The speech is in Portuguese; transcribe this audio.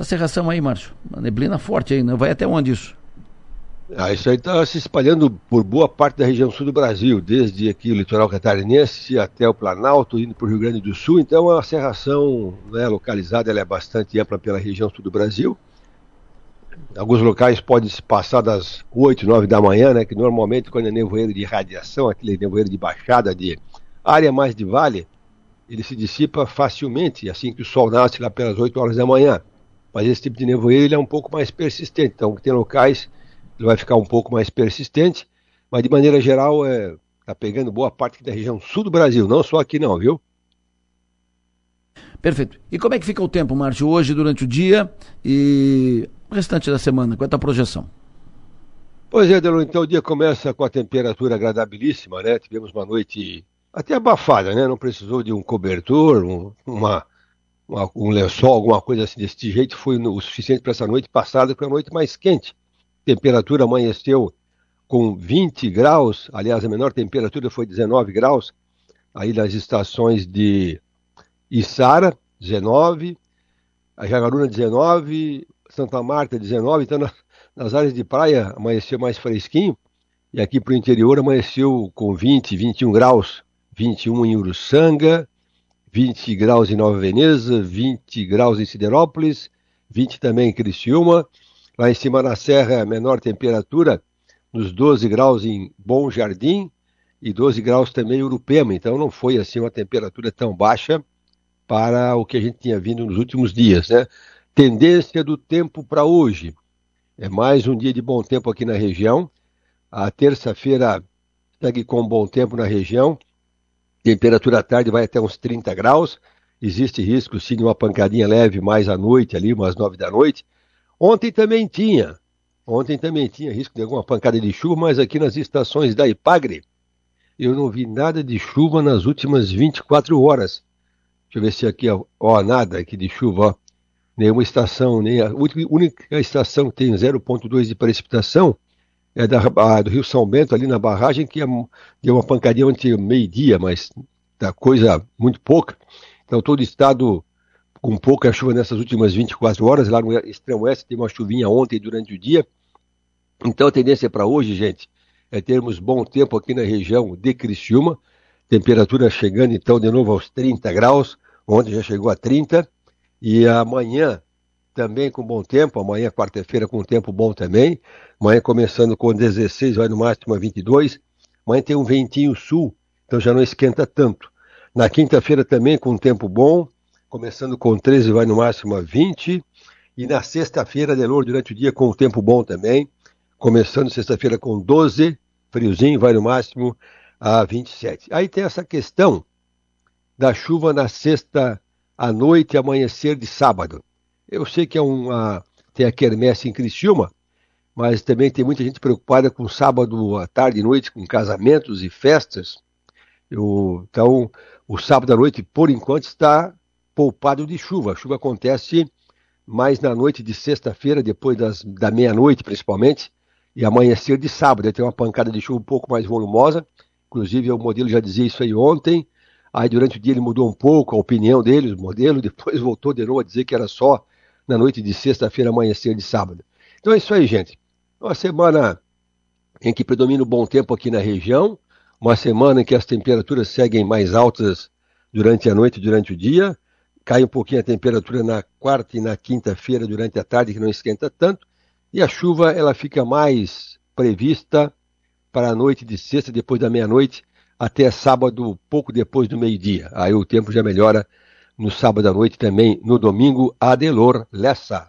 essa serração aí, Márcio. Uma neblina forte aí, né? Vai até onde isso? Ah, isso aí está se espalhando por boa parte da região sul do Brasil, desde aqui o litoral catarinense até o Planalto, indo para o Rio Grande do Sul. Então a serração né, localizada é bastante ampla pela região sul do Brasil. Alguns locais podem se passar das 8, 9 da manhã, né, que normalmente quando é nevoeiro de radiação, aquele nevoeiro de baixada, de área mais de vale, ele se dissipa facilmente, assim que o sol nasce lá pelas 8 horas da manhã. Mas esse tipo de nevoeiro ele é um pouco mais persistente, então tem locais ele vai ficar um pouco mais persistente, mas de maneira geral é tá pegando boa parte da região sul do Brasil, não só aqui não, viu? Perfeito. E como é que fica o tempo, Márcio, hoje durante o dia e o restante da semana? Qual é a tua projeção? Pois é, Delon, então o dia começa com a temperatura agradabilíssima, né? Tivemos uma noite até abafada, né? Não precisou de um cobertor, um, uma, um lençol, alguma coisa assim desse jeito. Foi o suficiente para essa noite passada, que foi a noite mais quente temperatura amanheceu com 20 graus, aliás, a menor temperatura foi 19 graus, aí nas estações de Içara, 19, a Jaguaruna, 19, Santa Marta, 19, então nas, nas áreas de praia amanheceu mais fresquinho, e aqui para o interior amanheceu com 20, 21 graus, 21 em Uruçanga, 20 graus em Nova Veneza, 20 graus em Siderópolis, 20 também em Criciúma, Lá em cima na serra, menor temperatura, nos 12 graus em Bom Jardim e 12 graus também em Urupema. Então não foi assim uma temperatura tão baixa para o que a gente tinha vindo nos últimos dias. Né? Tendência do tempo para hoje. É mais um dia de bom tempo aqui na região. A terça-feira segue com bom tempo na região. Temperatura à tarde vai até uns 30 graus. Existe risco sim de uma pancadinha leve mais à noite, ali, umas 9 da noite. Ontem também tinha. Ontem também tinha risco de alguma pancada de chuva, mas aqui nas estações da Ipagre eu não vi nada de chuva nas últimas 24 horas. Deixa eu ver se aqui, ó, nada aqui de chuva, ó. Nenhuma estação, nem a única estação que tem 0,2 de precipitação é da, a, do Rio São Bento, ali na barragem, que é, deu uma pancadinha ontem meio-dia, mas da coisa muito pouca. Então todo o estado com pouca chuva nessas últimas 24 horas. Lá no extremo oeste tem uma chuvinha ontem durante o dia. Então a tendência para hoje, gente, é termos bom tempo aqui na região de Criciúma. Temperatura chegando então de novo aos 30 graus. Ontem já chegou a 30. E amanhã também com bom tempo. Amanhã, quarta-feira, com tempo bom também. Amanhã começando com 16, vai no máximo a 22. Amanhã tem um ventinho sul, então já não esquenta tanto. Na quinta-feira também com tempo bom começando com 13, vai no máximo a 20. E na sexta-feira, Delor, durante o dia, com o tempo bom também. Começando sexta-feira com 12, friozinho, vai no máximo a 27. Aí tem essa questão da chuva na sexta à noite e amanhecer de sábado. Eu sei que é uma, tem a quermesse em Criciúma, mas também tem muita gente preocupada com sábado à tarde e noite, com casamentos e festas. Eu, então, o sábado à noite, por enquanto, está poupado de chuva. A chuva acontece mais na noite de sexta-feira, depois das, da meia-noite principalmente, e amanhecer de sábado. Tem uma pancada de chuva um pouco mais volumosa. Inclusive, o modelo já dizia isso aí ontem. Aí, durante o dia, ele mudou um pouco a opinião dele, o modelo, depois voltou de novo a dizer que era só na noite de sexta-feira, amanhecer de sábado. Então é isso aí, gente. Uma semana em que predomina o bom tempo aqui na região, uma semana em que as temperaturas seguem mais altas durante a noite e durante o dia, cai um pouquinho a temperatura na quarta e na quinta-feira durante a tarde, que não esquenta tanto, e a chuva ela fica mais prevista para a noite de sexta, depois da meia-noite, até sábado, pouco depois do meio-dia. Aí o tempo já melhora no sábado à noite também, no domingo, Adelor Lessa.